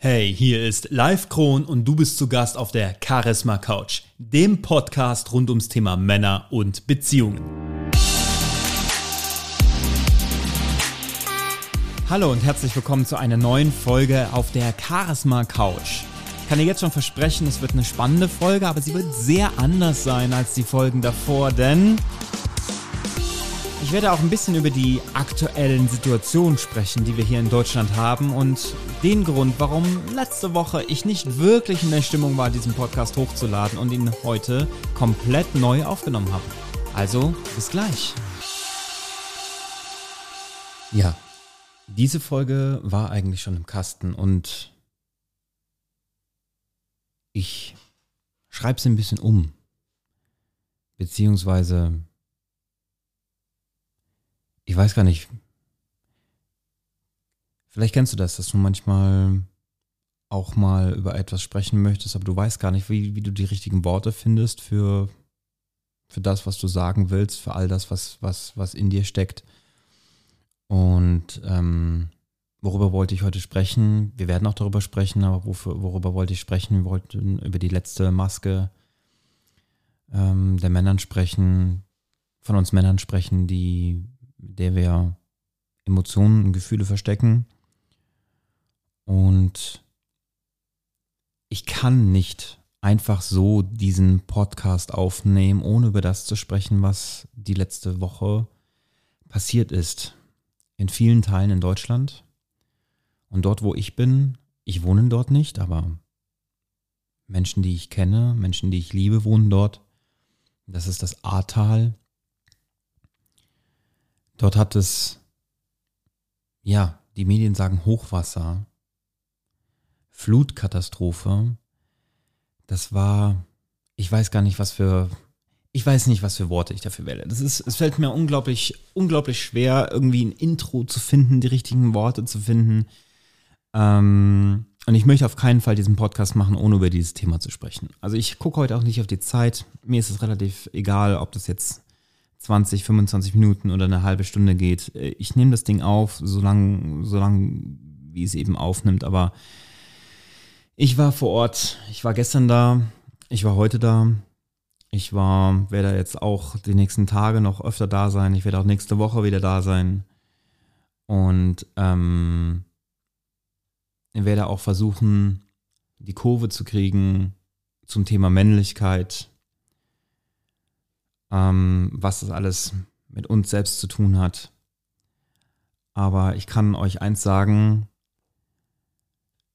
Hey, hier ist Live Kron und du bist zu Gast auf der Charisma Couch, dem Podcast rund ums Thema Männer und Beziehungen. Hallo und herzlich willkommen zu einer neuen Folge auf der Charisma Couch. Ich kann dir jetzt schon versprechen, es wird eine spannende Folge, aber sie wird sehr anders sein als die Folgen davor, denn ich werde auch ein bisschen über die aktuellen Situationen sprechen, die wir hier in Deutschland haben und den Grund, warum letzte Woche ich nicht wirklich in der Stimmung war, diesen Podcast hochzuladen und ihn heute komplett neu aufgenommen habe. Also, bis gleich. Ja, diese Folge war eigentlich schon im Kasten und ich schreibe sie ein bisschen um. Beziehungsweise ich weiß gar nicht. Vielleicht kennst du das, dass du manchmal auch mal über etwas sprechen möchtest, aber du weißt gar nicht, wie, wie du die richtigen Worte findest für, für das, was du sagen willst, für all das, was, was, was in dir steckt. Und ähm, worüber wollte ich heute sprechen? Wir werden auch darüber sprechen, aber wofür, worüber wollte ich sprechen? Wir wollten über die letzte Maske ähm, der Männern sprechen, von uns Männern sprechen, die mit der wir Emotionen und Gefühle verstecken. Und ich kann nicht einfach so diesen Podcast aufnehmen, ohne über das zu sprechen, was die letzte Woche passiert ist. In vielen Teilen in Deutschland. Und dort, wo ich bin, ich wohne dort nicht, aber Menschen, die ich kenne, Menschen, die ich liebe, wohnen dort. Das ist das Ahrtal. Dort hat es, ja, die Medien sagen Hochwasser, Flutkatastrophe. Das war, ich weiß gar nicht, was für, ich weiß nicht, was für Worte ich dafür wähle. Das ist, es fällt mir unglaublich, unglaublich schwer, irgendwie ein Intro zu finden, die richtigen Worte zu finden. Ähm, und ich möchte auf keinen Fall diesen Podcast machen, ohne über dieses Thema zu sprechen. Also ich gucke heute auch nicht auf die Zeit. Mir ist es relativ egal, ob das jetzt 20, 25 Minuten oder eine halbe Stunde geht. Äh, ich nehme das Ding auf, solange, solange wie es eben aufnimmt, aber ich war vor Ort, ich war gestern da, ich war heute da, ich war, werde jetzt auch die nächsten Tage noch öfter da sein, ich werde auch nächste Woche wieder da sein. Und ähm, werde auch versuchen, die Kurve zu kriegen zum Thema Männlichkeit, ähm, was das alles mit uns selbst zu tun hat. Aber ich kann euch eins sagen,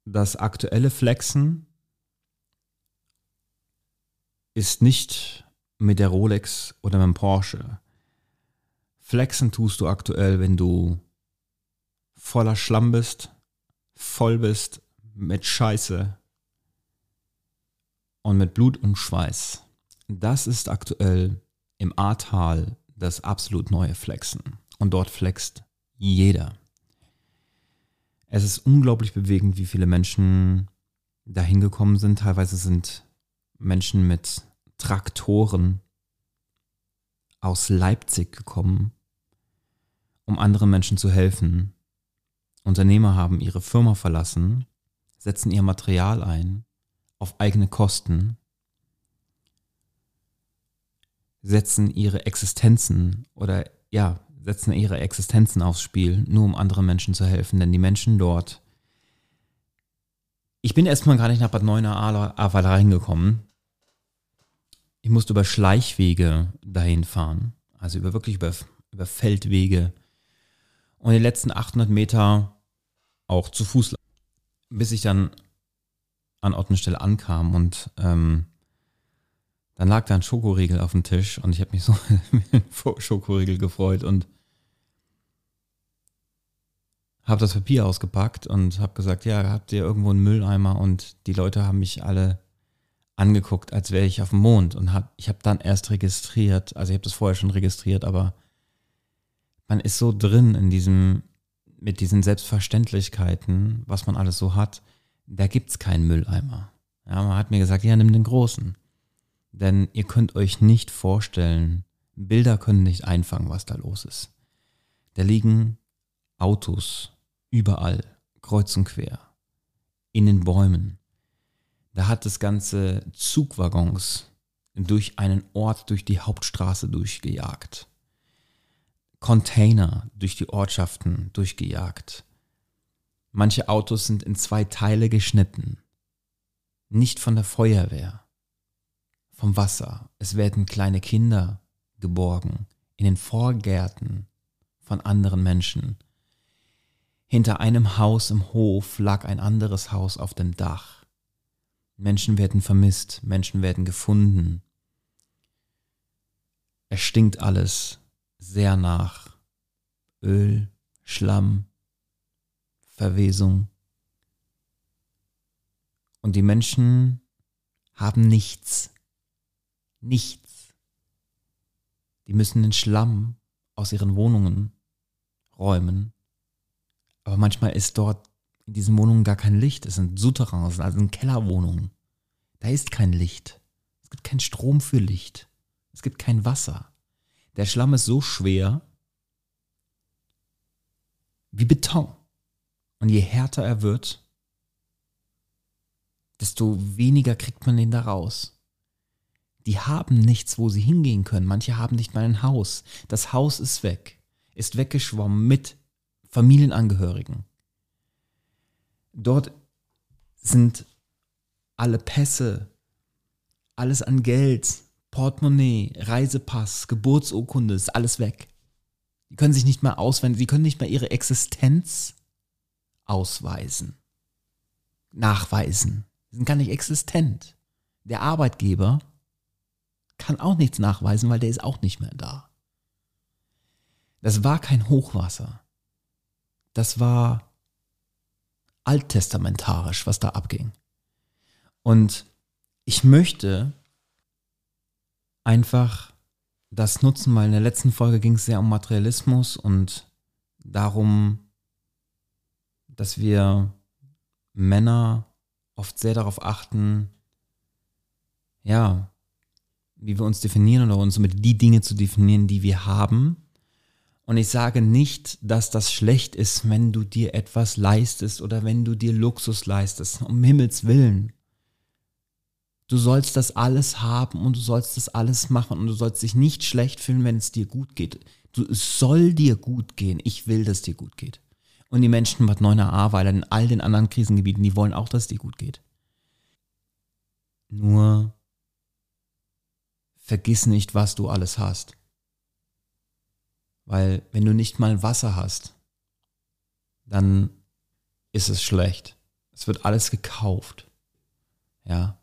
das aktuelle Flexen ist nicht mit der Rolex oder mit dem Porsche. Flexen tust du aktuell, wenn du voller Schlamm bist, voll bist mit Scheiße und mit Blut und Schweiß. Das ist aktuell im Ahrtal das absolut neue Flexen. Und dort flext jeder. Es ist unglaublich bewegend, wie viele Menschen dahin gekommen sind. Teilweise sind Menschen mit Traktoren aus Leipzig gekommen, um anderen Menschen zu helfen. Unternehmer haben ihre Firma verlassen, setzen ihr Material ein auf eigene Kosten setzen ihre Existenzen oder ja, setzen ihre Existenzen aufs Spiel, nur um anderen Menschen zu helfen. Denn die Menschen dort. Ich bin erstmal gar nicht nach Bad Neuenahr reingekommen. Ich musste über Schleichwege dahin fahren. Also über wirklich über, über Feldwege. Und die letzten 800 Meter auch zu Fuß. Bis ich dann an Ort und Stelle ankam und ähm, dann lag da ein Schokoriegel auf dem Tisch und ich habe mich so mit dem Schokoriegel gefreut und habe das Papier ausgepackt und habe gesagt, ja, habt ihr irgendwo einen Mülleimer? Und die Leute haben mich alle angeguckt, als wäre ich auf dem Mond. Und hab, ich habe dann erst registriert, also ich habe das vorher schon registriert, aber man ist so drin in diesem, mit diesen Selbstverständlichkeiten, was man alles so hat, da gibt es keinen Mülleimer. Ja, man hat mir gesagt, ja, nimm den großen. Denn ihr könnt euch nicht vorstellen, Bilder können nicht einfangen, was da los ist. Da liegen Autos überall, kreuz und quer. in den Bäumen. Da hat das ganze Zugwaggons durch einen Ort, durch die Hauptstraße durchgejagt. Container durch die Ortschaften durchgejagt. Manche Autos sind in zwei Teile geschnitten. Nicht von der Feuerwehr, vom Wasser. Es werden kleine Kinder geborgen in den Vorgärten von anderen Menschen. Hinter einem Haus im Hof lag ein anderes Haus auf dem Dach. Menschen werden vermisst, Menschen werden gefunden. Es stinkt alles sehr nach Öl, Schlamm, Verwesung. Und die Menschen haben nichts. Nichts. Die müssen den Schlamm aus ihren Wohnungen räumen. Aber manchmal ist dort in diesen Wohnungen gar kein Licht. Es sind Souterrains, also Kellerwohnungen. Da ist kein Licht. Es gibt keinen Strom für Licht. Es gibt kein Wasser. Der Schlamm ist so schwer wie Beton. Und je härter er wird, desto weniger kriegt man ihn da raus. Die haben nichts, wo sie hingehen können. Manche haben nicht mal ein Haus. Das Haus ist weg, ist weggeschwommen mit Familienangehörigen. Dort sind alle Pässe, alles an Geld, Portemonnaie, Reisepass, Geburtsurkunde, ist alles weg. Die können sich nicht mehr auswenden, sie können nicht mehr ihre Existenz ausweisen, nachweisen. Sie sind gar nicht existent. Der Arbeitgeber kann auch nichts nachweisen, weil der ist auch nicht mehr da. Das war kein Hochwasser. Das war alttestamentarisch, was da abging. Und ich möchte einfach das nutzen, weil in der letzten Folge ging es sehr um Materialismus und darum, dass wir Männer oft sehr darauf achten, ja, wie wir uns definieren oder uns mit die Dinge zu definieren, die wir haben. Und ich sage nicht, dass das schlecht ist, wenn du dir etwas leistest oder wenn du dir Luxus leistest, um Himmels willen. Du sollst das alles haben und du sollst das alles machen und du sollst dich nicht schlecht fühlen, wenn es dir gut geht. Du, es soll dir gut gehen. Ich will, dass dir gut geht. Und die Menschen Bad Neuenahr, weil in all den anderen Krisengebieten, die wollen auch, dass es dir gut geht. Nur vergiss nicht, was du alles hast. Weil wenn du nicht mal Wasser hast, dann ist es schlecht. Es wird alles gekauft. Ja.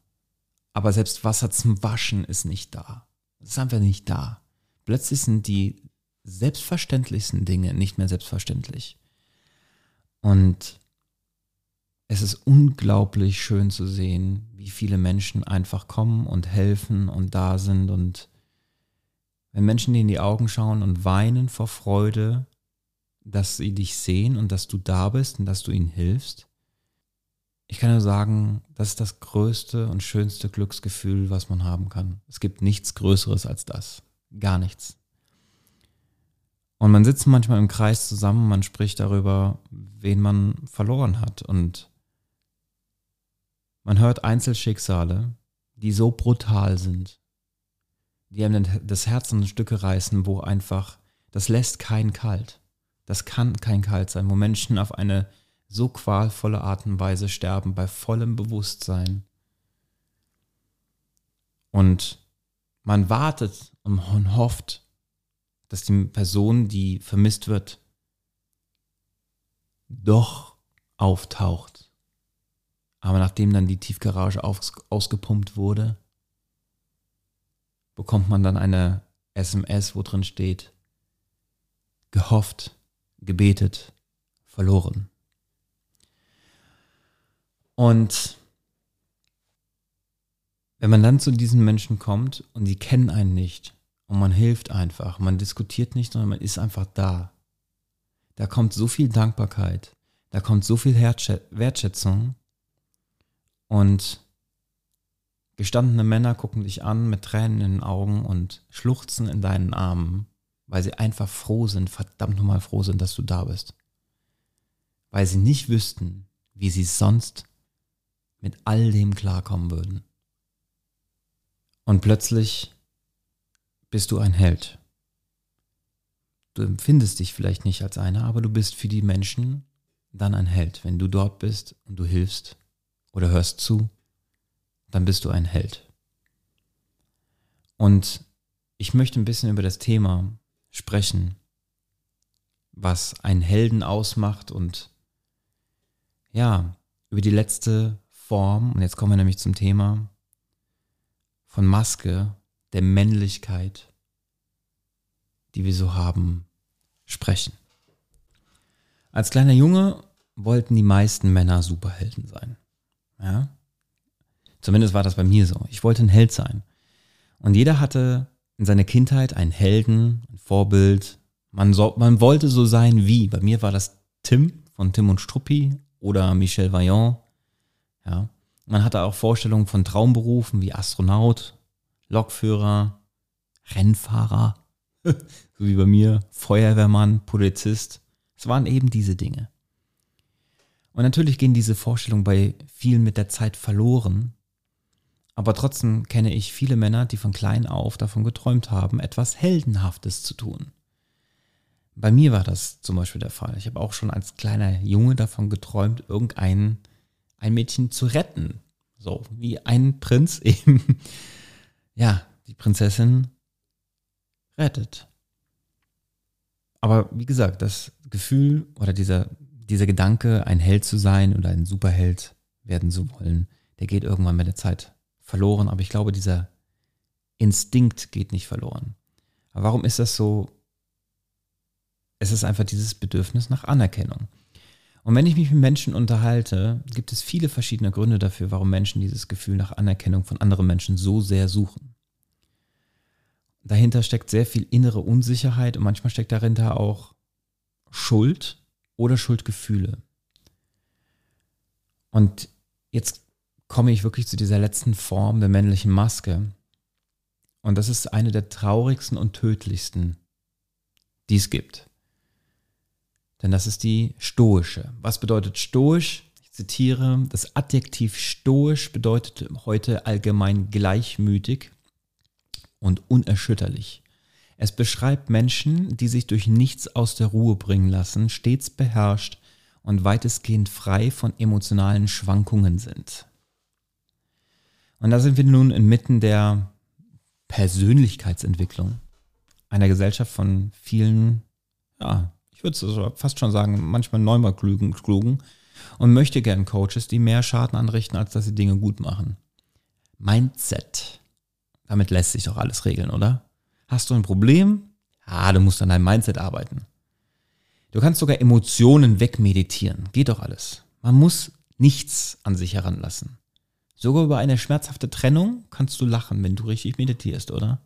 Aber selbst Wasser zum Waschen ist nicht da. Es ist einfach nicht da. Plötzlich sind die selbstverständlichsten Dinge nicht mehr selbstverständlich. Und es ist unglaublich schön zu sehen, wie viele Menschen einfach kommen und helfen und da sind. Und wenn Menschen dir in die Augen schauen und weinen vor Freude, dass sie dich sehen und dass du da bist und dass du ihnen hilfst, ich kann nur sagen, das ist das größte und schönste Glücksgefühl, was man haben kann. Es gibt nichts Größeres als das. Gar nichts. Und man sitzt manchmal im Kreis zusammen, man spricht darüber, wen man verloren hat. Und man hört Einzelschicksale, die so brutal sind, die einem das Herz in Stücke reißen, wo einfach, das lässt keinen kalt. Das kann kein kalt sein, wo Menschen auf eine so qualvolle Art und Weise sterben, bei vollem Bewusstsein. Und man wartet und hofft, dass die Person, die vermisst wird, doch auftaucht. Aber nachdem dann die Tiefgarage aus, ausgepumpt wurde, bekommt man dann eine SMS, wo drin steht, gehofft, gebetet, verloren. Und wenn man dann zu diesen Menschen kommt und die kennen einen nicht, und man hilft einfach. Man diskutiert nicht, sondern man ist einfach da. Da kommt so viel Dankbarkeit. Da kommt so viel Wertschätzung. Und gestandene Männer gucken dich an mit Tränen in den Augen und schluchzen in deinen Armen, weil sie einfach froh sind, verdammt nochmal froh sind, dass du da bist. Weil sie nicht wüssten, wie sie sonst mit all dem klarkommen würden. Und plötzlich bist du ein Held. Du empfindest dich vielleicht nicht als einer, aber du bist für die Menschen dann ein Held. Wenn du dort bist und du hilfst oder hörst zu, dann bist du ein Held. Und ich möchte ein bisschen über das Thema sprechen, was einen Helden ausmacht und ja, über die letzte Form, und jetzt kommen wir nämlich zum Thema von Maske, der Männlichkeit, die wir so haben, sprechen. Als kleiner Junge wollten die meisten Männer Superhelden sein. Ja? Zumindest war das bei mir so. Ich wollte ein Held sein. Und jeder hatte in seiner Kindheit einen Helden, ein Vorbild. Man, so, man wollte so sein wie. Bei mir war das Tim von Tim und Struppi oder Michel Vaillant. Ja. Man hatte auch Vorstellungen von Traumberufen wie Astronaut, Lokführer, Rennfahrer, so wie bei mir, Feuerwehrmann, Polizist. Es waren eben diese Dinge. Und natürlich gehen diese Vorstellungen bei vielen mit der Zeit verloren. Aber trotzdem kenne ich viele Männer, die von klein auf davon geträumt haben, etwas Heldenhaftes zu tun. Bei mir war das zum Beispiel der Fall. Ich habe auch schon als kleiner Junge davon geträumt, irgendein ein Mädchen zu retten. So wie ein Prinz eben, ja, die Prinzessin rettet. Aber wie gesagt, das Gefühl oder dieser dieser Gedanke, ein Held zu sein oder ein Superheld werden zu wollen, der geht irgendwann mit der Zeit verloren. Aber ich glaube, dieser Instinkt geht nicht verloren. Aber warum ist das so? Es ist einfach dieses Bedürfnis nach Anerkennung. Und wenn ich mich mit Menschen unterhalte, gibt es viele verschiedene Gründe dafür, warum Menschen dieses Gefühl nach Anerkennung von anderen Menschen so sehr suchen. Dahinter steckt sehr viel innere Unsicherheit und manchmal steckt dahinter auch Schuld oder Schuldgefühle. Und jetzt komme ich wirklich zu dieser letzten Form der männlichen Maske. Und das ist eine der traurigsten und tödlichsten, die es gibt. Denn das ist die stoische. Was bedeutet stoisch? Ich zitiere, das Adjektiv stoisch bedeutet heute allgemein gleichmütig und unerschütterlich. Es beschreibt Menschen, die sich durch nichts aus der Ruhe bringen lassen, stets beherrscht und weitestgehend frei von emotionalen Schwankungen sind. Und da sind wir nun inmitten der Persönlichkeitsentwicklung einer Gesellschaft von vielen, ja, ich würde fast schon sagen, manchmal neunmal klugen, klugen und möchte gern Coaches, die mehr Schaden anrichten, als dass sie Dinge gut machen. Mindset. Damit lässt sich doch alles regeln, oder? Hast du ein Problem? Ah, du musst an deinem Mindset arbeiten. Du kannst sogar Emotionen wegmeditieren. Geht doch alles. Man muss nichts an sich heranlassen. Sogar über eine schmerzhafte Trennung kannst du lachen, wenn du richtig meditierst, oder?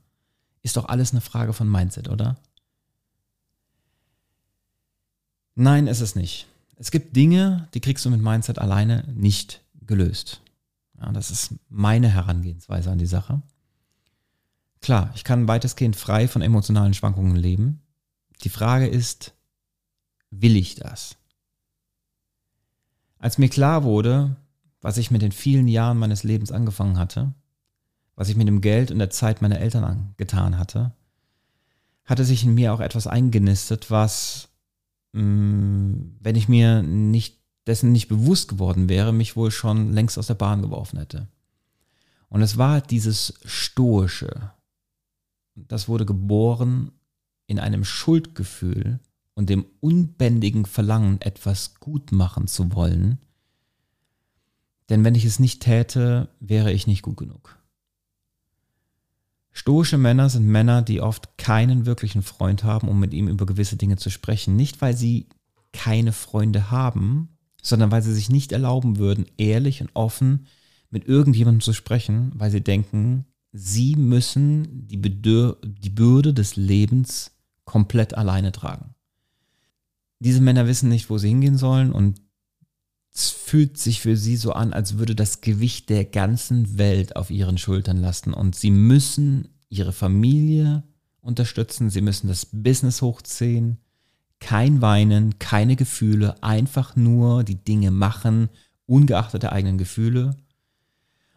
Ist doch alles eine Frage von Mindset, oder? Nein, ist es nicht. Es gibt Dinge, die kriegst du mit Mindset alleine nicht gelöst. Ja, das ist meine Herangehensweise an die Sache. Klar, ich kann weitestgehend frei von emotionalen Schwankungen leben. Die Frage ist, will ich das? Als mir klar wurde, was ich mit den vielen Jahren meines Lebens angefangen hatte, was ich mit dem Geld und der Zeit meiner Eltern getan hatte, hatte sich in mir auch etwas eingenistet, was, mm, wenn ich mir nicht dessen nicht bewusst geworden wäre, mich wohl schon längst aus der Bahn geworfen hätte. Und es war dieses Stoische, das wurde geboren in einem Schuldgefühl und dem unbändigen Verlangen, etwas gut machen zu wollen. Denn wenn ich es nicht täte, wäre ich nicht gut genug. Stoische Männer sind Männer, die oft keinen wirklichen Freund haben, um mit ihm über gewisse Dinge zu sprechen. Nicht, weil sie keine Freunde haben, sondern weil sie sich nicht erlauben würden, ehrlich und offen mit irgendjemandem zu sprechen, weil sie denken, sie müssen die, Bedür die Bürde des Lebens komplett alleine tragen. Diese Männer wissen nicht, wo sie hingehen sollen und es fühlt sich für sie so an, als würde das Gewicht der ganzen Welt auf ihren Schultern lasten und sie müssen ihre Familie unterstützen, sie müssen das Business hochziehen, kein Weinen, keine Gefühle, einfach nur die Dinge machen, ungeachtet der eigenen Gefühle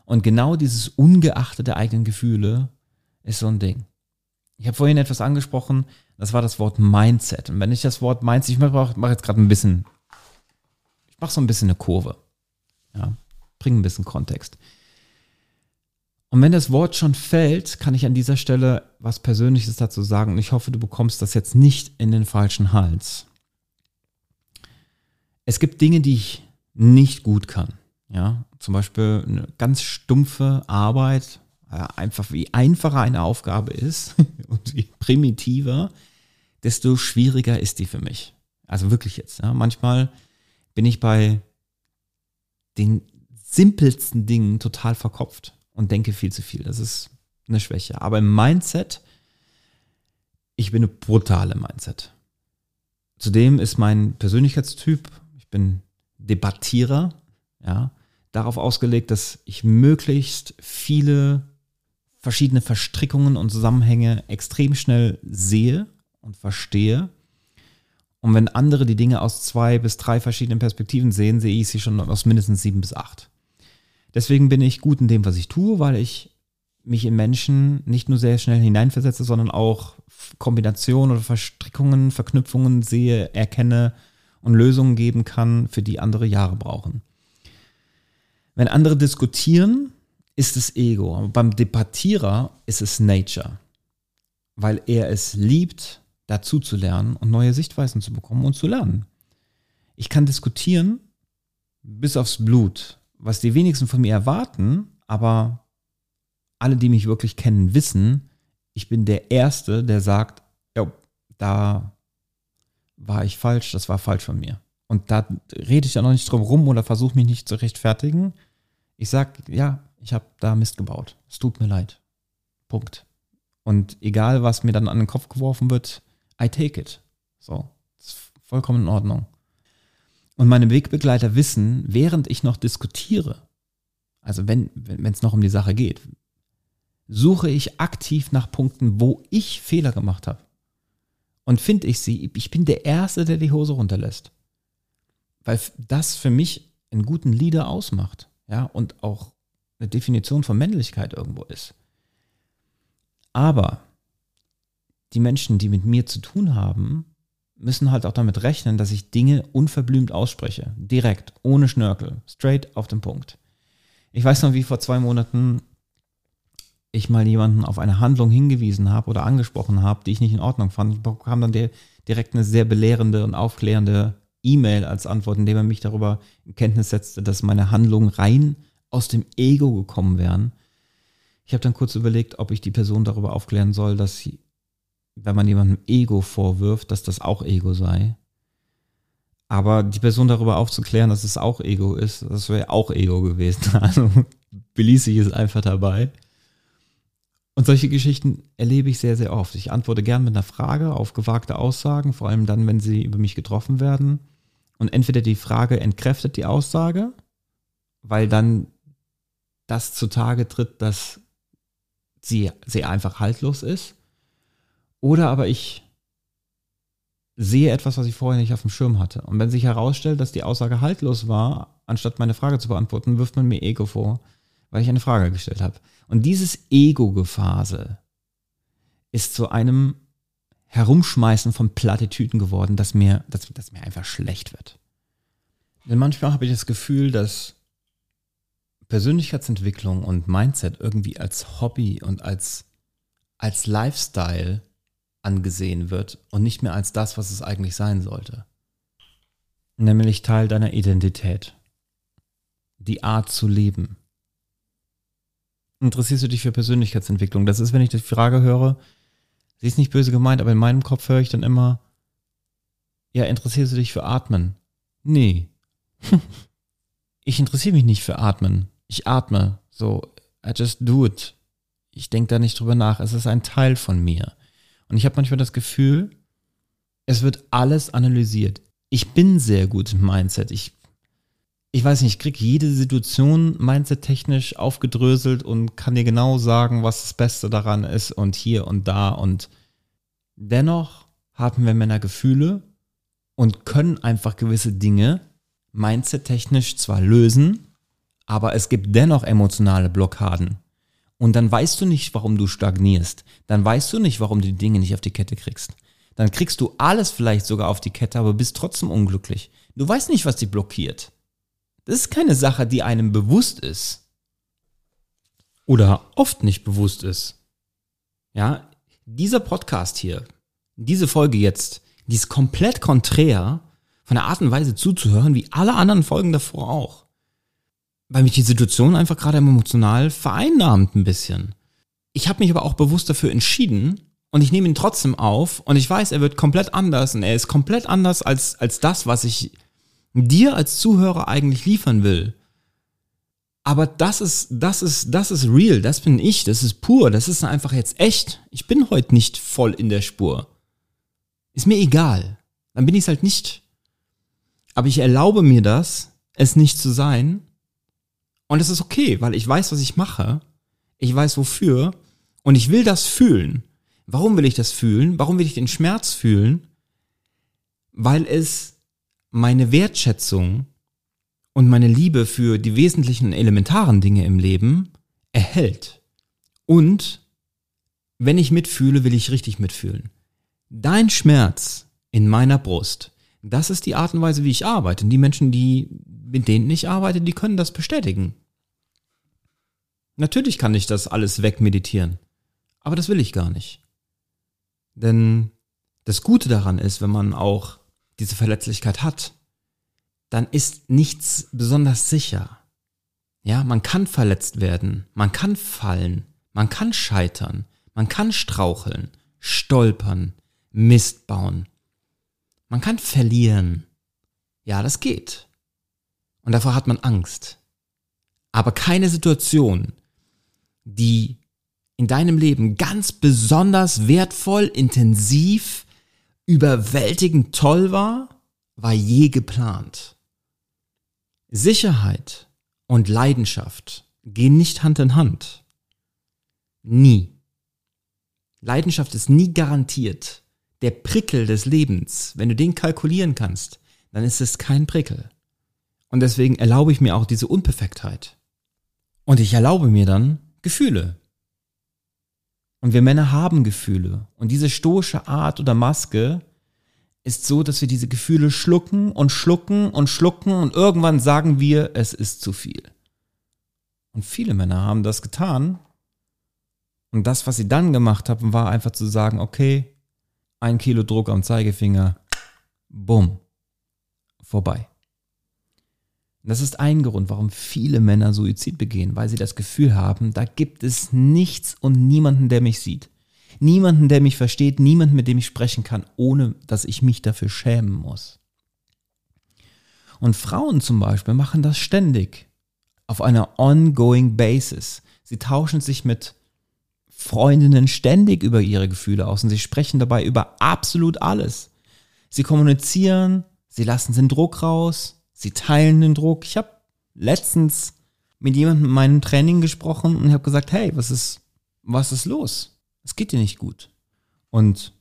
Und genau dieses Ungeachtet der eigenen Gefühle ist so ein Ding. Ich habe vorhin etwas angesprochen, das war das Wort Mindset. Und wenn ich das Wort Mindset, ich mache mach jetzt gerade ein bisschen, ich mache so ein bisschen eine Kurve. Ja, bringe ein bisschen Kontext. Und wenn das Wort schon fällt, kann ich an dieser Stelle was Persönliches dazu sagen. Und ich hoffe, du bekommst das jetzt nicht in den falschen Hals. Es gibt Dinge, die ich nicht gut kann. Ja, zum Beispiel eine ganz stumpfe Arbeit, einfach wie einfacher eine Aufgabe ist und wie primitiver, desto schwieriger ist die für mich. Also wirklich jetzt. Ja. Manchmal bin ich bei den simpelsten Dingen total verkopft und denke viel zu viel. Das ist eine Schwäche. Aber im Mindset, ich bin eine brutale Mindset. Zudem ist mein Persönlichkeitstyp, ich bin Debattierer, ja, darauf ausgelegt, dass ich möglichst viele verschiedene Verstrickungen und Zusammenhänge extrem schnell sehe und verstehe. Und wenn andere die Dinge aus zwei bis drei verschiedenen Perspektiven sehen, sehe ich sie schon aus mindestens sieben bis acht. Deswegen bin ich gut in dem, was ich tue, weil ich mich in Menschen nicht nur sehr schnell hineinversetze, sondern auch Kombinationen oder Verstrickungen, Verknüpfungen sehe, erkenne und Lösungen geben kann, für die andere Jahre brauchen. Wenn andere diskutieren, ist es Ego. Aber beim Debattierer ist es Nature. Weil er es liebt, dazu zu lernen und neue Sichtweisen zu bekommen und zu lernen. Ich kann diskutieren bis aufs Blut, was die wenigsten von mir erwarten, aber alle, die mich wirklich kennen, wissen, ich bin der Erste, der sagt, ja, da war ich falsch, das war falsch von mir. Und da rede ich ja noch nicht drum rum oder versuche mich nicht zu rechtfertigen, ich sag, ja, ich habe da Mist gebaut. Es tut mir leid. Punkt. Und egal, was mir dann an den Kopf geworfen wird, I take it. So, ist vollkommen in Ordnung. Und meine Wegbegleiter wissen, während ich noch diskutiere, also wenn wenn es noch um die Sache geht, suche ich aktiv nach Punkten, wo ich Fehler gemacht habe. Und finde ich sie, ich bin der Erste, der die Hose runterlässt. Weil das für mich einen guten Leader ausmacht ja, und auch eine Definition von Männlichkeit irgendwo ist. Aber die Menschen, die mit mir zu tun haben, müssen halt auch damit rechnen, dass ich Dinge unverblümt ausspreche. Direkt, ohne Schnörkel, straight auf den Punkt. Ich weiß noch, wie vor zwei Monaten ich mal jemanden auf eine Handlung hingewiesen habe oder angesprochen habe, die ich nicht in Ordnung fand. Bekam dann direkt eine sehr belehrende und aufklärende E-Mail als Antwort, indem er mich darüber in Kenntnis setzte, dass meine Handlungen rein aus dem Ego gekommen wären. Ich habe dann kurz überlegt, ob ich die Person darüber aufklären soll, dass sie, wenn man jemandem Ego vorwirft, dass das auch Ego sei. Aber die Person darüber aufzuklären, dass es auch Ego ist, das wäre auch Ego gewesen. Also beließ ich es einfach dabei. Und solche Geschichten erlebe ich sehr, sehr oft. Ich antworte gern mit einer Frage auf gewagte Aussagen, vor allem dann, wenn sie über mich getroffen werden. Und entweder die Frage entkräftet die Aussage, weil dann das zutage tritt, dass sie, sie einfach haltlos ist. Oder aber ich sehe etwas, was ich vorher nicht auf dem Schirm hatte. Und wenn sich herausstellt, dass die Aussage haltlos war, anstatt meine Frage zu beantworten, wirft man mir Ego vor, weil ich eine Frage gestellt habe. Und dieses Ego-Gefasel ist zu einem Herumschmeißen von Plattitüten geworden, dass mir, dass, dass mir einfach schlecht wird. Denn manchmal habe ich das Gefühl, dass Persönlichkeitsentwicklung und Mindset irgendwie als Hobby und als, als Lifestyle angesehen wird und nicht mehr als das, was es eigentlich sein sollte. Nämlich Teil deiner Identität. Die Art zu leben. Interessierst du dich für Persönlichkeitsentwicklung? Das ist, wenn ich die Frage höre, sie ist nicht böse gemeint, aber in meinem Kopf höre ich dann immer, ja, interessierst du dich für Atmen? Nee. ich interessiere mich nicht für Atmen. Ich atme. So, I just do it. Ich denke da nicht drüber nach. Es ist ein Teil von mir. Und ich habe manchmal das Gefühl, es wird alles analysiert. Ich bin sehr gut im Mindset. Ich, ich weiß nicht, ich kriege jede Situation mindset-technisch aufgedröselt und kann dir genau sagen, was das Beste daran ist und hier und da. Und dennoch haben wir Männer Gefühle und können einfach gewisse Dinge mindset-technisch zwar lösen, aber es gibt dennoch emotionale Blockaden. Und dann weißt du nicht, warum du stagnierst. Dann weißt du nicht, warum du die Dinge nicht auf die Kette kriegst. Dann kriegst du alles vielleicht sogar auf die Kette, aber bist trotzdem unglücklich. Du weißt nicht, was dich blockiert. Das ist keine Sache, die einem bewusst ist. Oder oft nicht bewusst ist. Ja, dieser Podcast hier, diese Folge jetzt, die ist komplett konträr von der Art und Weise zuzuhören, wie alle anderen Folgen davor auch. Weil mich die Situation einfach gerade emotional vereinnahmt ein bisschen. Ich habe mich aber auch bewusst dafür entschieden und ich nehme ihn trotzdem auf und ich weiß, er wird komplett anders und er ist komplett anders als, als das, was ich dir als Zuhörer eigentlich liefern will. Aber das ist, das ist, das ist real, das bin ich, das ist pur, das ist einfach jetzt echt. Ich bin heute nicht voll in der Spur. Ist mir egal. Dann bin ich es halt nicht. Aber ich erlaube mir das, es nicht zu sein. Und es ist okay, weil ich weiß, was ich mache. Ich weiß wofür. Und ich will das fühlen. Warum will ich das fühlen? Warum will ich den Schmerz fühlen? Weil es meine Wertschätzung und meine Liebe für die wesentlichen elementaren Dinge im Leben erhält. Und wenn ich mitfühle, will ich richtig mitfühlen. Dein Schmerz in meiner Brust das ist die Art und Weise, wie ich arbeite. Und die Menschen, die, mit denen ich arbeite, die können das bestätigen. Natürlich kann ich das alles wegmeditieren. Aber das will ich gar nicht. Denn das Gute daran ist, wenn man auch diese Verletzlichkeit hat, dann ist nichts besonders sicher. Ja, man kann verletzt werden, man kann fallen, man kann scheitern, man kann straucheln, stolpern, Mist bauen. Man kann verlieren. Ja, das geht. Und davor hat man Angst. Aber keine Situation, die in deinem Leben ganz besonders wertvoll, intensiv, überwältigend toll war, war je geplant. Sicherheit und Leidenschaft gehen nicht Hand in Hand. Nie. Leidenschaft ist nie garantiert der Prickel des Lebens, wenn du den kalkulieren kannst, dann ist es kein Prickel. Und deswegen erlaube ich mir auch diese Unperfektheit. Und ich erlaube mir dann Gefühle. Und wir Männer haben Gefühle. Und diese stoische Art oder Maske ist so, dass wir diese Gefühle schlucken und schlucken und schlucken und irgendwann sagen wir, es ist zu viel. Und viele Männer haben das getan. Und das, was sie dann gemacht haben, war einfach zu sagen, okay, ein Kilo Druck am Zeigefinger, bumm, vorbei. Das ist ein Grund, warum viele Männer Suizid begehen, weil sie das Gefühl haben, da gibt es nichts und niemanden, der mich sieht. Niemanden, der mich versteht, niemanden, mit dem ich sprechen kann, ohne dass ich mich dafür schämen muss. Und Frauen zum Beispiel machen das ständig, auf einer ongoing basis. Sie tauschen sich mit Freundinnen ständig über ihre Gefühle aus und sie sprechen dabei über absolut alles. Sie kommunizieren, sie lassen den Druck raus, sie teilen den Druck. Ich habe letztens mit jemandem in meinem Training gesprochen und habe gesagt, hey, was ist, was ist los? Es geht dir nicht gut. Und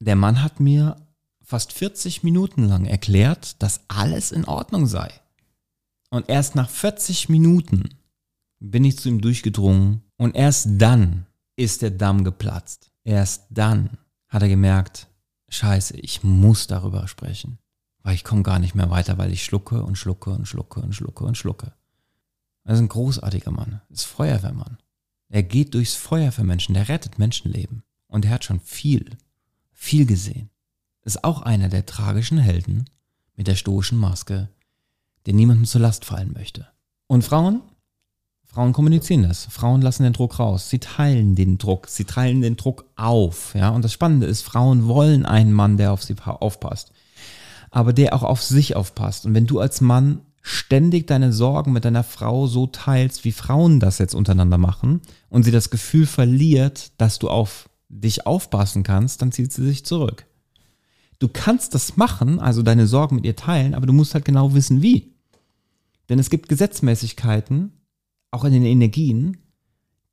der Mann hat mir fast 40 Minuten lang erklärt, dass alles in Ordnung sei. Und erst nach 40 Minuten bin ich zu ihm durchgedrungen und erst dann ist der Damm geplatzt. Erst dann hat er gemerkt, scheiße, ich muss darüber sprechen. Weil ich komme gar nicht mehr weiter, weil ich schlucke und schlucke und schlucke und schlucke und schlucke. Er ist ein großartiger Mann, ist Feuerwehrmann. Er geht durchs Feuer für Menschen, der rettet Menschenleben. Und er hat schon viel, viel gesehen. Ist auch einer der tragischen Helden mit der stoischen Maske, der niemandem zur Last fallen möchte. Und Frauen, Frauen kommunizieren das. Frauen lassen den Druck raus. Sie teilen den Druck. Sie teilen den Druck auf. Ja, und das Spannende ist, Frauen wollen einen Mann, der auf sie aufpasst. Aber der auch auf sich aufpasst. Und wenn du als Mann ständig deine Sorgen mit deiner Frau so teilst, wie Frauen das jetzt untereinander machen, und sie das Gefühl verliert, dass du auf dich aufpassen kannst, dann zieht sie sich zurück. Du kannst das machen, also deine Sorgen mit ihr teilen, aber du musst halt genau wissen, wie. Denn es gibt Gesetzmäßigkeiten, auch in den Energien,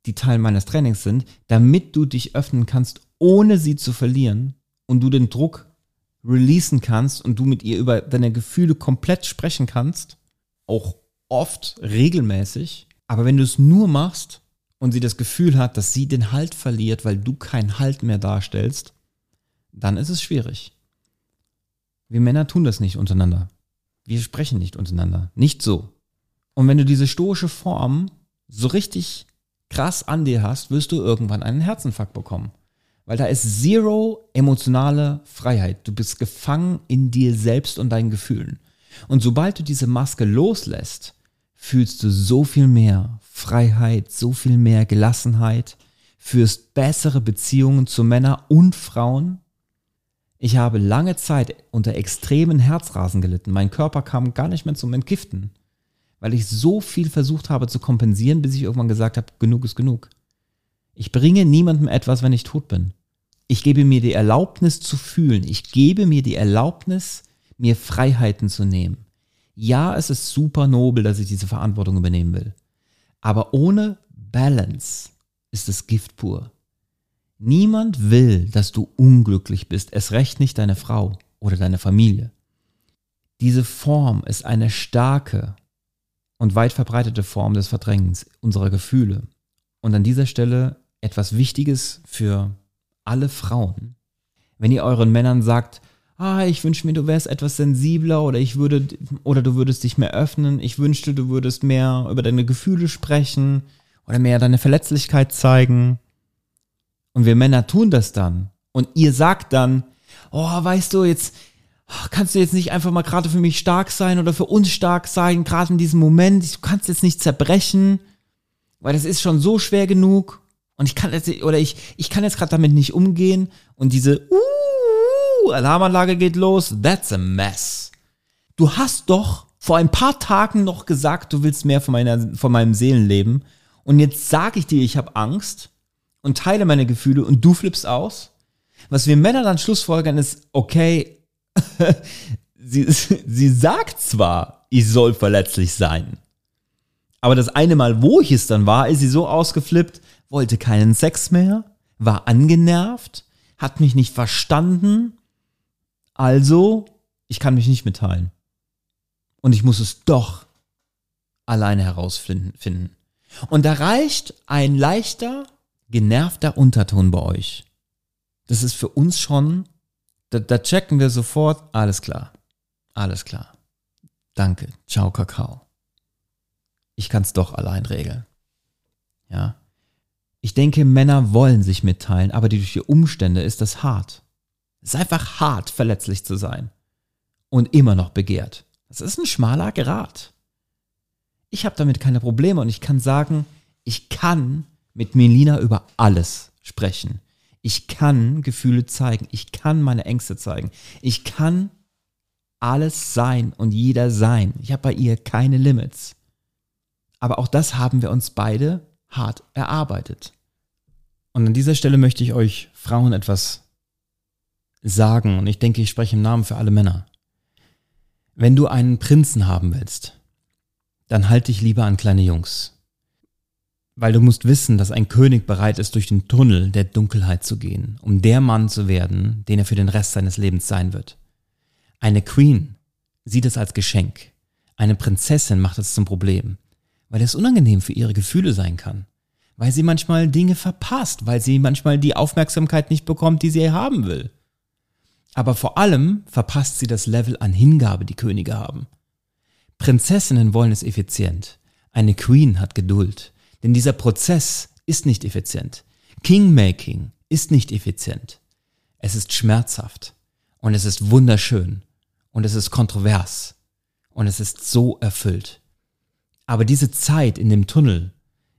die Teil meines Trainings sind, damit du dich öffnen kannst, ohne sie zu verlieren und du den Druck releasen kannst und du mit ihr über deine Gefühle komplett sprechen kannst, auch oft, regelmäßig. Aber wenn du es nur machst und sie das Gefühl hat, dass sie den Halt verliert, weil du keinen Halt mehr darstellst, dann ist es schwierig. Wir Männer tun das nicht untereinander. Wir sprechen nicht untereinander. Nicht so. Und wenn du diese stoische Form so richtig krass an dir hast, wirst du irgendwann einen Herzinfarkt bekommen. Weil da ist zero emotionale Freiheit. Du bist gefangen in dir selbst und deinen Gefühlen. Und sobald du diese Maske loslässt, fühlst du so viel mehr Freiheit, so viel mehr Gelassenheit, führst bessere Beziehungen zu Männern und Frauen. Ich habe lange Zeit unter extremen Herzrasen gelitten. Mein Körper kam gar nicht mehr zum Entgiften, weil ich so viel versucht habe zu kompensieren, bis ich irgendwann gesagt habe, genug ist genug. Ich bringe niemandem etwas, wenn ich tot bin. Ich gebe mir die Erlaubnis zu fühlen. Ich gebe mir die Erlaubnis, mir Freiheiten zu nehmen. Ja, es ist super nobel, dass ich diese Verantwortung übernehmen will. Aber ohne Balance ist es Gift pur. Niemand will, dass du unglücklich bist, es recht nicht deine Frau oder deine Familie. Diese Form ist eine starke und weit verbreitete Form des Verdrängens unserer Gefühle. Und an dieser Stelle etwas Wichtiges für alle Frauen. Wenn ihr euren Männern sagt, ah, ich wünsche mir, du wärst etwas sensibler oder ich würde, oder du würdest dich mehr öffnen, ich wünschte, du würdest mehr über deine Gefühle sprechen oder mehr deine Verletzlichkeit zeigen. Und wir Männer tun das dann. Und ihr sagt dann, oh, weißt du, jetzt kannst du jetzt nicht einfach mal gerade für mich stark sein oder für uns stark sein, gerade in diesem Moment. Du kannst jetzt nicht zerbrechen, weil das ist schon so schwer genug. Und ich kann jetzt, oder ich, ich kann jetzt gerade damit nicht umgehen. Und diese uh, Alarmanlage geht los. That's a mess. Du hast doch vor ein paar Tagen noch gesagt, du willst mehr von, meiner, von meinem Seelenleben. Und jetzt sage ich dir, ich habe Angst und teile meine Gefühle und du flippst aus. Was wir Männer dann schlussfolgern ist, okay, sie, sie sagt zwar, ich soll verletzlich sein. Aber das eine Mal, wo ich es dann war, ist sie so ausgeflippt, wollte keinen Sex mehr, war angenervt, hat mich nicht verstanden. Also, ich kann mich nicht mitteilen. Und ich muss es doch alleine herausfinden. Und da reicht ein leichter, genervter Unterton bei euch. Das ist für uns schon, da, da checken wir sofort, alles klar, alles klar. Danke, ciao Kakao. Ich kann es doch allein regeln. Ja. Ich denke, Männer wollen sich mitteilen, aber durch die Umstände ist das hart. Es ist einfach hart, verletzlich zu sein. Und immer noch begehrt. Das ist ein schmaler Grat. Ich habe damit keine Probleme und ich kann sagen, ich kann mit Melina über alles sprechen. Ich kann Gefühle zeigen. Ich kann meine Ängste zeigen. Ich kann alles sein und jeder sein. Ich habe bei ihr keine Limits. Aber auch das haben wir uns beide hart erarbeitet. Und an dieser Stelle möchte ich euch Frauen etwas sagen. Und ich denke, ich spreche im Namen für alle Männer. Wenn du einen Prinzen haben willst, dann halt dich lieber an kleine Jungs. Weil du musst wissen, dass ein König bereit ist, durch den Tunnel der Dunkelheit zu gehen, um der Mann zu werden, den er für den Rest seines Lebens sein wird. Eine Queen sieht es als Geschenk. Eine Prinzessin macht es zum Problem, weil es unangenehm für ihre Gefühle sein kann weil sie manchmal Dinge verpasst, weil sie manchmal die Aufmerksamkeit nicht bekommt, die sie haben will. Aber vor allem verpasst sie das Level an Hingabe, die Könige haben. Prinzessinnen wollen es effizient. Eine Queen hat Geduld. Denn dieser Prozess ist nicht effizient. Kingmaking ist nicht effizient. Es ist schmerzhaft. Und es ist wunderschön. Und es ist kontrovers. Und es ist so erfüllt. Aber diese Zeit in dem Tunnel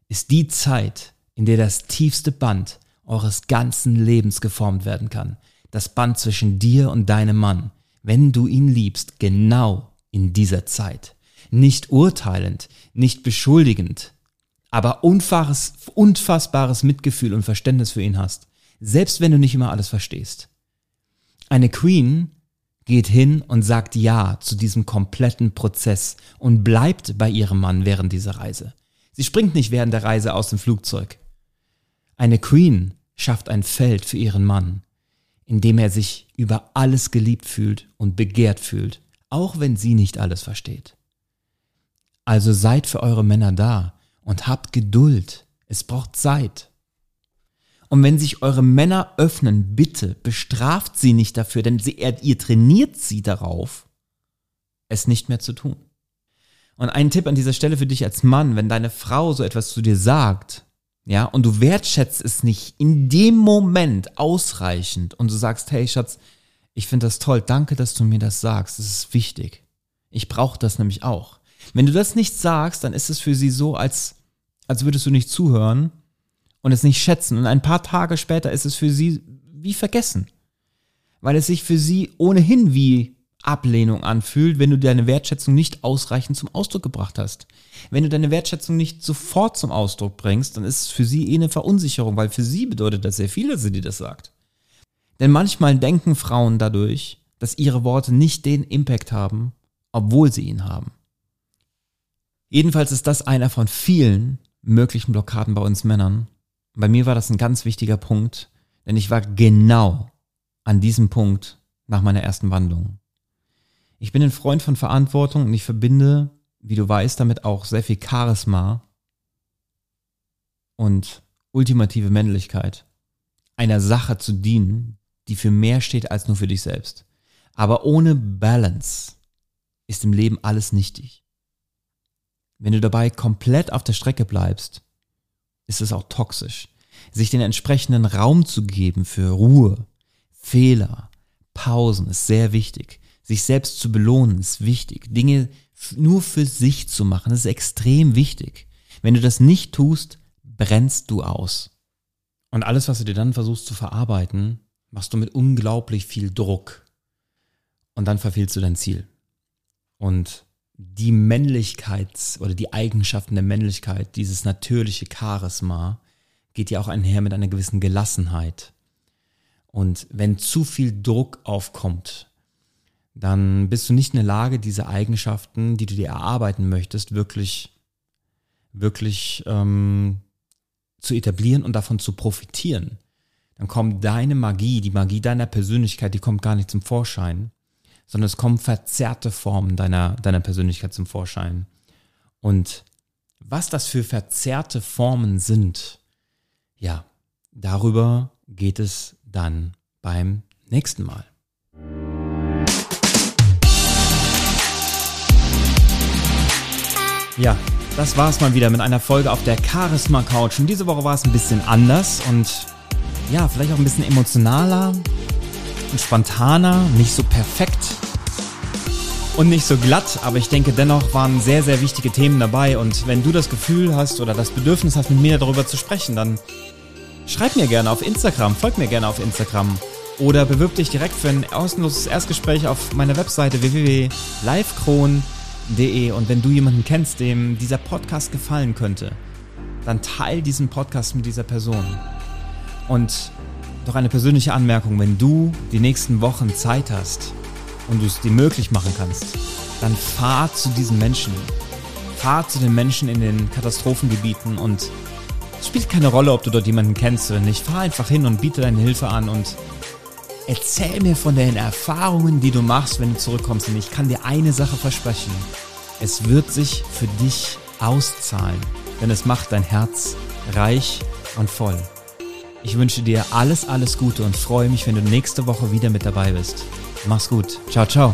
ist die Zeit, in der das tiefste Band eures ganzen Lebens geformt werden kann. Das Band zwischen dir und deinem Mann, wenn du ihn liebst, genau in dieser Zeit. Nicht urteilend, nicht beschuldigend, aber unfassbares, unfassbares Mitgefühl und Verständnis für ihn hast, selbst wenn du nicht immer alles verstehst. Eine Queen geht hin und sagt Ja zu diesem kompletten Prozess und bleibt bei ihrem Mann während dieser Reise. Sie springt nicht während der Reise aus dem Flugzeug. Eine Queen schafft ein Feld für ihren Mann, in dem er sich über alles geliebt fühlt und begehrt fühlt, auch wenn sie nicht alles versteht. Also seid für eure Männer da und habt Geduld. Es braucht Zeit. Und wenn sich eure Männer öffnen, bitte bestraft sie nicht dafür, denn sie, ihr trainiert sie darauf, es nicht mehr zu tun. Und ein Tipp an dieser Stelle für dich als Mann, wenn deine Frau so etwas zu dir sagt, ja, und du wertschätzt es nicht in dem Moment ausreichend und du sagst, hey Schatz, ich finde das toll, danke, dass du mir das sagst, das ist wichtig. Ich brauche das nämlich auch. Wenn du das nicht sagst, dann ist es für sie so, als, als würdest du nicht zuhören und es nicht schätzen. Und ein paar Tage später ist es für sie wie vergessen. Weil es sich für sie ohnehin wie Ablehnung anfühlt, wenn du deine Wertschätzung nicht ausreichend zum Ausdruck gebracht hast. Wenn du deine Wertschätzung nicht sofort zum Ausdruck bringst, dann ist es für sie eh eine Verunsicherung, weil für sie bedeutet das sehr viel, dass sie dir das sagt. Denn manchmal denken Frauen dadurch, dass ihre Worte nicht den Impact haben, obwohl sie ihn haben. Jedenfalls ist das einer von vielen möglichen Blockaden bei uns Männern. Bei mir war das ein ganz wichtiger Punkt, denn ich war genau an diesem Punkt nach meiner ersten Wandlung. Ich bin ein Freund von Verantwortung und ich verbinde, wie du weißt, damit auch sehr viel Charisma und ultimative Männlichkeit, einer Sache zu dienen, die für mehr steht als nur für dich selbst. Aber ohne Balance ist im Leben alles nichtig. Wenn du dabei komplett auf der Strecke bleibst, ist es auch toxisch. Sich den entsprechenden Raum zu geben für Ruhe, Fehler, Pausen ist sehr wichtig. Sich selbst zu belohnen ist wichtig. Dinge nur für sich zu machen ist extrem wichtig. Wenn du das nicht tust, brennst du aus. Und alles, was du dir dann versuchst zu verarbeiten, machst du mit unglaublich viel Druck. Und dann verfehlst du dein Ziel. Und die Männlichkeit oder die Eigenschaften der Männlichkeit, dieses natürliche Charisma, geht ja auch einher mit einer gewissen Gelassenheit. Und wenn zu viel Druck aufkommt, dann bist du nicht in der Lage, diese Eigenschaften, die du dir erarbeiten möchtest, wirklich, wirklich ähm, zu etablieren und davon zu profitieren. Dann kommt deine Magie, die Magie deiner Persönlichkeit, die kommt gar nicht zum Vorschein sondern es kommen verzerrte Formen deiner, deiner Persönlichkeit zum Vorschein. Und was das für verzerrte Formen sind, ja, darüber geht es dann beim nächsten Mal. Ja, das war's mal wieder mit einer Folge auf der Charisma Couch. Und diese Woche war es ein bisschen anders und ja, vielleicht auch ein bisschen emotionaler, und spontaner, nicht so perfekt und nicht so glatt, aber ich denke dennoch waren sehr, sehr wichtige Themen dabei. Und wenn du das Gefühl hast oder das Bedürfnis hast, mit mir darüber zu sprechen, dann schreib mir gerne auf Instagram, folg mir gerne auf Instagram oder bewirb dich direkt für ein kostenloses Erstgespräch auf meiner Webseite www.livekron.de und wenn du jemanden kennst, dem dieser Podcast gefallen könnte, dann teil diesen Podcast mit dieser Person. Und noch eine persönliche Anmerkung, wenn du die nächsten Wochen Zeit hast und du es dir möglich machen kannst, dann fahr zu diesen Menschen. Fahr zu den Menschen in den Katastrophengebieten und es spielt keine Rolle, ob du dort jemanden kennst oder nicht. Fahr einfach hin und biete deine Hilfe an und erzähl mir von den Erfahrungen, die du machst, wenn du zurückkommst. Und ich kann dir eine Sache versprechen. Es wird sich für dich auszahlen, denn es macht dein Herz reich und voll. Ich wünsche dir alles, alles Gute und freue mich, wenn du nächste Woche wieder mit dabei bist. Mach's gut. Ciao, ciao.